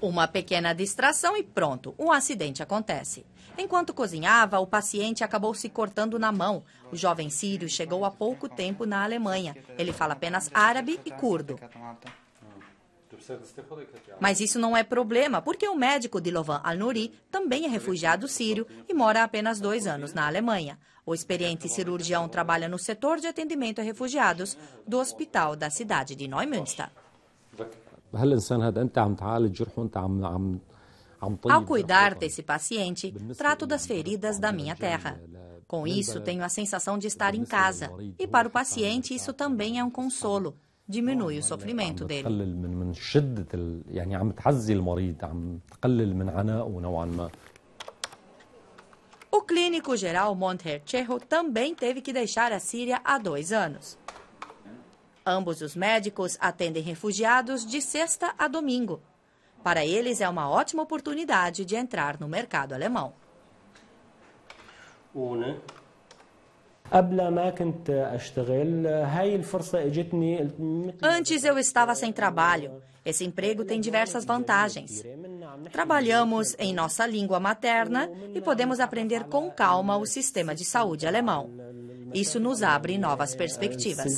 Uma pequena distração e pronto, um acidente acontece. Enquanto cozinhava, o paciente acabou se cortando na mão. O jovem sírio chegou há pouco tempo na Alemanha. Ele fala apenas árabe e curdo. Mas isso não é problema, porque o médico Dilovan Al-Nouri também é refugiado sírio e mora há apenas dois anos na Alemanha. O experiente cirurgião trabalha no setor de atendimento a refugiados do hospital da cidade de Neumünster. Ao cuidar desse paciente, trato das feridas da minha terra. Com isso, tenho a sensação de estar em casa. E para o paciente, isso também é um consolo. Diminui o sofrimento dele. O clínico geral Monter Cheho também teve que deixar a Síria há dois anos. Ambos os médicos atendem refugiados de sexta a domingo. Para eles, é uma ótima oportunidade de entrar no mercado alemão. Antes eu estava sem trabalho. Esse emprego tem diversas vantagens. Trabalhamos em nossa língua materna e podemos aprender com calma o sistema de saúde alemão. Isso nos abre novas perspectivas.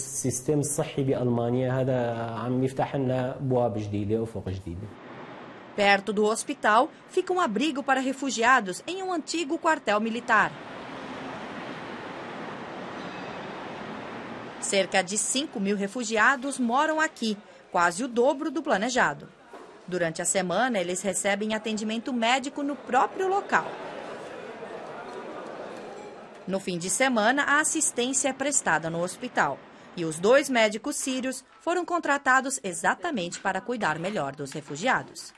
Perto do hospital fica um abrigo para refugiados em um antigo quartel militar. Cerca de 5 mil refugiados moram aqui, quase o dobro do planejado. Durante a semana, eles recebem atendimento médico no próprio local. No fim de semana, a assistência é prestada no hospital. E os dois médicos sírios foram contratados exatamente para cuidar melhor dos refugiados.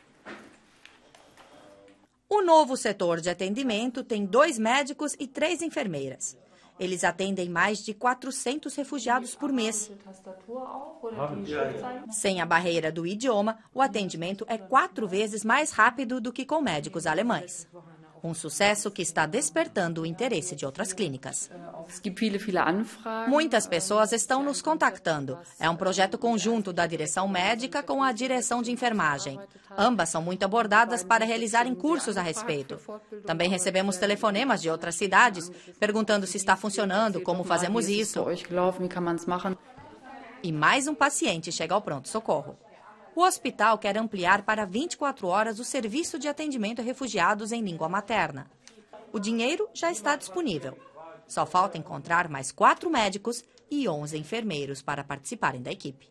O novo setor de atendimento tem dois médicos e três enfermeiras. Eles atendem mais de 400 refugiados por mês. Sem a barreira do idioma, o atendimento é quatro vezes mais rápido do que com médicos alemães. Um sucesso que está despertando o interesse de outras clínicas. Muitas pessoas estão nos contactando. É um projeto conjunto da direção médica com a direção de enfermagem. Ambas são muito abordadas para realizarem cursos a respeito. Também recebemos telefonemas de outras cidades perguntando se está funcionando, como fazemos isso. E mais um paciente chega ao pronto-socorro. O hospital quer ampliar para 24 horas o serviço de atendimento a refugiados em língua materna. O dinheiro já está disponível. Só falta encontrar mais quatro médicos e 11 enfermeiros para participarem da equipe.